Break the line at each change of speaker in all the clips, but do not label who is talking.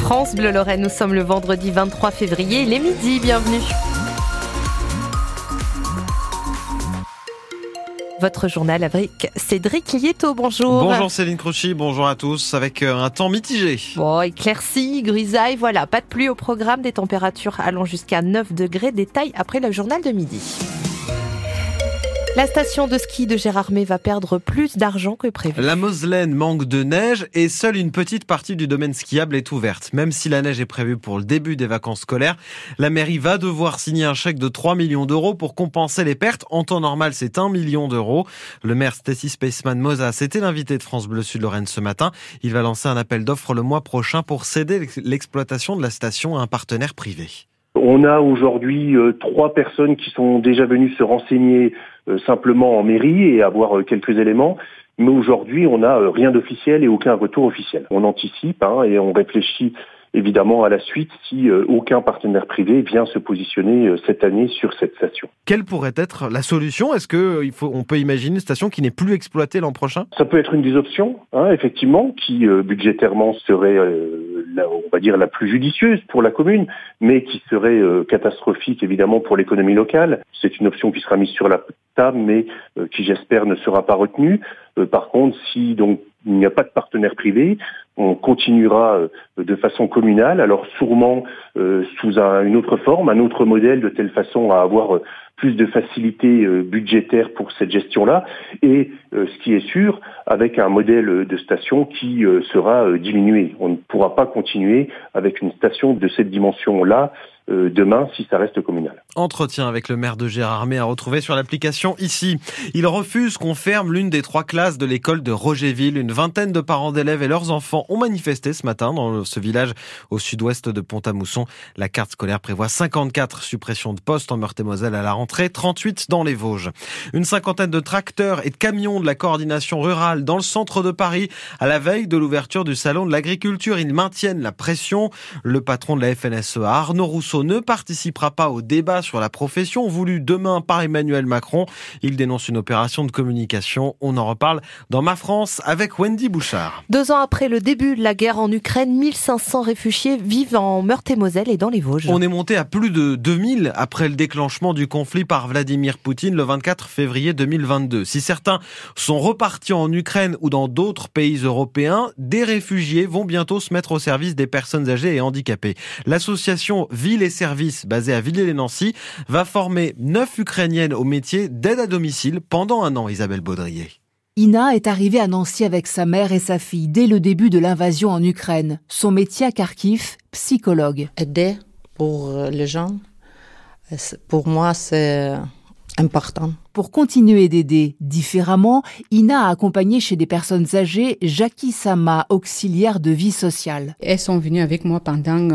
France Bleu Lorraine, nous sommes le vendredi 23 février, il est midi, bienvenue. Votre journal avec Cédric Lieto, bonjour.
Bonjour Céline Crochy, bonjour à tous, avec euh, un temps mitigé.
Bon, éclairci, grisaille, voilà, pas de pluie au programme, des températures allant jusqu'à 9 degrés, détail après le journal de midi. La station de ski de Gérardmer va perdre plus d'argent que prévu.
La Moselaine manque de neige et seule une petite partie du domaine skiable est ouverte. Même si la neige est prévue pour le début des vacances scolaires, la mairie va devoir signer un chèque de 3 millions d'euros pour compenser les pertes. En temps normal, c'est 1 million d'euros. Le maire Stacy Spaceman Mosa, c'était l'invité de France Bleu Sud-Lorraine ce matin. Il va lancer un appel d'offres le mois prochain pour céder l'exploitation de la station à un partenaire privé.
On a aujourd'hui euh, trois personnes qui sont déjà venues se renseigner simplement en mairie et avoir euh, quelques éléments. Mais aujourd'hui, on n'a rien d'officiel et aucun retour officiel. On anticipe hein, et on réfléchit évidemment à la suite si aucun partenaire privé vient se positionner cette année sur cette station.
Quelle pourrait être la solution? Est-ce qu'on on peut imaginer une station qui n'est plus exploitée l'an prochain?
Ça peut être une des options, hein, effectivement, qui budgétairement serait on va dire la plus judicieuse pour la commune, mais qui serait euh, catastrophique évidemment pour l'économie locale. C'est une option qui sera mise sur la mais euh, qui j'espère ne sera pas retenue. Euh, par contre, si donc il n'y a pas de partenaire privé, on continuera de façon communale, alors sûrement sous une autre forme, un autre modèle, de telle façon à avoir plus de facilité budgétaire pour cette gestion-là, et ce qui est sûr, avec un modèle de station qui sera diminué. On ne pourra pas continuer avec une station de cette dimension-là euh, demain si ça reste communal.
Entretien avec le maire de Gérardmer à retrouver sur l'application ici. Il refuse qu'on ferme l'une des trois classes de l'école de Rogerville. Une vingtaine de parents d'élèves et leurs enfants ont manifesté ce matin dans ce village au sud-ouest de Pont-à-Mousson. La carte scolaire prévoit 54 suppressions de postes en Meurthe-et-Moselle à la rentrée, 38 dans les Vosges. Une cinquantaine de tracteurs et de camions de la coordination rurale dans le centre de Paris à la veille de l'ouverture du salon de l'agriculture. Ils maintiennent la pression. Le patron de la FNSEA, Arnaud Rousseau, ne participera pas au débat sur la profession voulu demain par Emmanuel Macron. Il dénonce une opération de communication. On en reparle dans Ma France avec Wendy Bouchard.
Deux ans après le début de la guerre en Ukraine, 1500 réfugiés vivent en Meurthe-et-Moselle et dans les Vosges.
On est monté à plus de 2000 après le déclenchement du conflit par Vladimir Poutine le 24 février 2022. Si certains sont repartis en Ukraine ou dans d'autres pays européens, des réfugiés vont bientôt se mettre au service des personnes âgées et handicapées. L'association Ville et service basé à Villers-les-Nancy va former neuf Ukrainiennes au métier d'aide à domicile pendant un an, Isabelle Baudrier.
Ina est arrivée à Nancy avec sa mère et sa fille dès le début de l'invasion en Ukraine. Son métier à Kharkiv, psychologue.
Aider pour les gens, pour moi, c'est important.
Pour continuer d'aider différemment, Ina a accompagné chez des personnes âgées Jackie Sama, auxiliaire de vie sociale.
Elles sont venues avec moi pendant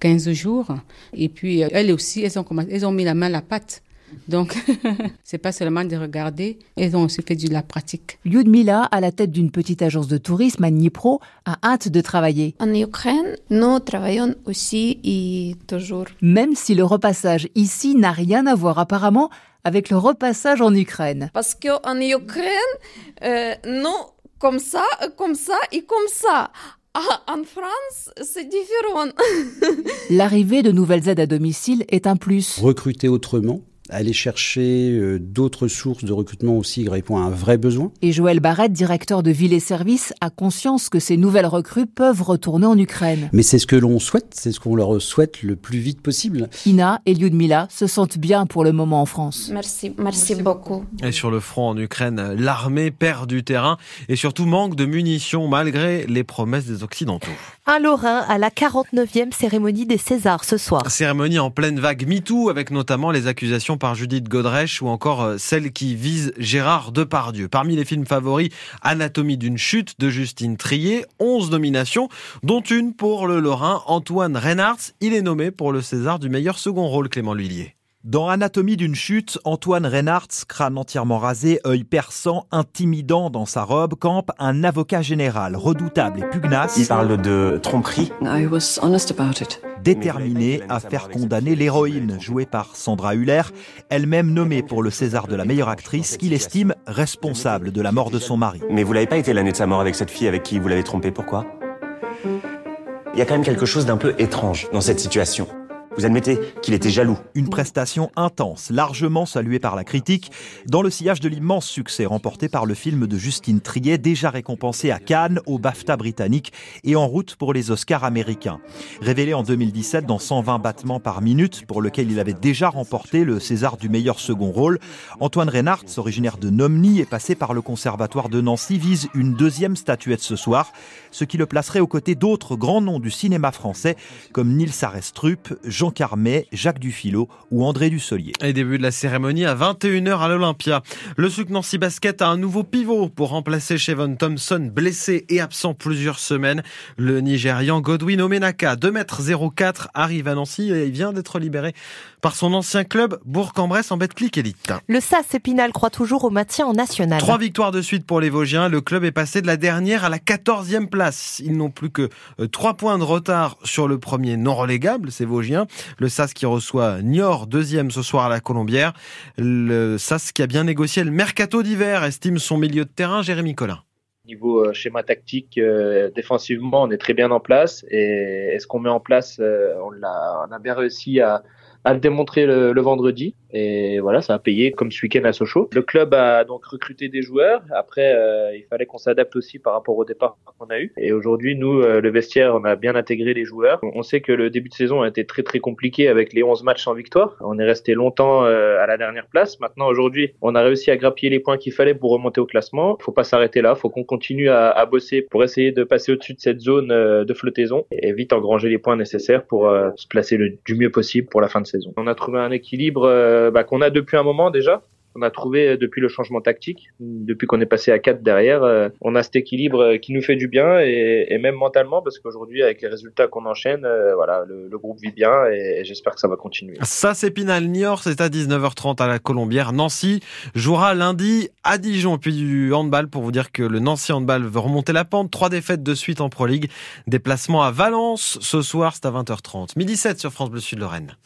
15 euh, jours et puis euh, elles aussi, elles ont, elles ont mis la main à la pâte. Donc, c'est pas seulement de regarder, elles ont aussi fait de la pratique.
Lyudmila, à la tête d'une petite agence de tourisme à Dnipro, a hâte de travailler.
En Ukraine, nous travaillons aussi et toujours.
Même si le repassage ici n'a rien à voir apparemment avec le repassage en Ukraine.
Parce qu'en Ukraine, euh, non, comme ça, comme ça et comme ça. Ah, en France, c'est différent.
L'arrivée de nouvelles aides à domicile est un plus.
Recruter autrement, aller chercher euh, d'autres sources de recrutement aussi répond à un vrai besoin.
Et Joël Barrette, directeur de Ville et Services, a conscience que ces nouvelles recrues peuvent retourner en Ukraine.
Mais c'est ce que l'on souhaite, c'est ce qu'on leur souhaite le plus vite possible.
Ina et Lyudmila se sentent bien pour le moment en France.
Merci, merci, beaucoup.
Et sur le front en Ukraine, l'armée perd du terrain et surtout manque de munitions malgré les promesses des Occidentaux.
Un Lorrain à la 49e cérémonie des Césars ce soir.
Cérémonie en pleine vague MeToo avec notamment les accusations par Judith Godrèche ou encore euh, celle qui vise Gérard Depardieu. Parmi les films favoris, Anatomie d'une chute de Justine Trier, 11 nominations, dont une pour le Lorrain Antoine Reinhardt. Il est nommé pour le César du meilleur second rôle, Clément Lhuillier.
Dans Anatomie d'une chute, Antoine Reinhardt, crâne entièrement rasé, œil perçant, intimidant dans sa robe, campe un avocat général redoutable et pugnace.
Il parle de tromperie.
I was honest about it déterminée à faire condamner l'héroïne jouée par Sandra Huller, elle-même nommée pour le César de la meilleure actrice, qu'il estime responsable de la mort de son mari.
Mais vous l'avez pas été l'année de sa mort avec cette fille avec qui vous l'avez trompé, pourquoi? Il y a quand même quelque chose d'un peu étrange dans cette situation. Vous admettez qu'il était jaloux.
Une prestation intense, largement saluée par la critique, dans le sillage de l'immense succès remporté par le film de Justine Triet, déjà récompensé à Cannes, au BAFTA britannique et en route pour les Oscars américains. Révélé en 2017 dans 120 battements par minute, pour lequel il avait déjà remporté le César du meilleur second rôle, Antoine Reynardt, originaire de Nomny et passé par le Conservatoire de Nancy, vise une deuxième statuette ce soir, ce qui le placerait aux côtés d'autres grands noms du cinéma français comme Nils Arestrup, Jean Carmet, Jacques Dufilo ou André Dussolier.
Et début de la cérémonie à 21h à l'Olympia. Le Suc Nancy Basket a un nouveau pivot pour remplacer Chevon Thompson, blessé et absent plusieurs semaines. Le Nigérian Godwin Omenaka, 2m04, arrive à Nancy et vient d'être libéré par son ancien club Bourg-en-Bresse en Betclic Elite.
Le SAS Épinal croit toujours au maintien en national.
Trois victoires de suite pour les Vosgiens. Le club est passé de la dernière à la 14e place. Ils n'ont plus que euh, trois points de retard sur le premier non relégable, ces Vosgiens. Le SAS qui reçoit Niort, deuxième ce soir à la Colombière. Le SAS qui a bien négocié le mercato d'hiver, estime son milieu de terrain, Jérémy Collin.
Niveau euh, schéma tactique, euh, défensivement, on est très bien en place. Et, ce qu'on met en place, on, l'a, on a bien réussi à, le démontrer le, vendredi. Et voilà, ça a payé comme ce week-end à Sochaux. Le club a donc recruté des joueurs. Après, euh, il fallait qu'on s'adapte aussi par rapport au départ qu'on a eu. Et aujourd'hui, nous, euh, le vestiaire, on a bien intégré les joueurs. On sait que le début de saison a été très très compliqué avec les 11 matchs sans victoire. On est resté longtemps euh, à la dernière place. Maintenant, aujourd'hui, on a réussi à grappiller les points qu'il fallait pour remonter au classement. Faut pas s'arrêter là. Faut qu'on continue à, à, bosser pour essayer de passer au-dessus de cette zone de flottaison et vite engranger les points nécessaires pour se placer le, du mieux possible pour la fin de saison. On a trouvé un équilibre euh, bah, qu'on a depuis un moment déjà on a trouvé euh, depuis le changement tactique, depuis qu'on est passé à 4 derrière, euh, on a cet équilibre euh, qui nous fait du bien et, même mentalement parce qu'aujourd'hui avec les résultats qu'on enchaîne, voilà, le, groupe vit bien et, et j'espère que ça va continuer.
Ça c'est Pinal Niort, c'est à 19h30 à la Colombière. Nancy jouera lundi à Dijon puis du handball pour vous dire que le Nancy handball veut remonter la pente. Trois défaites de suite en Pro League. Déplacement à Valence ce soir, c'est à 20h30. Midi 7 sur France Bleu Sud Lorraine.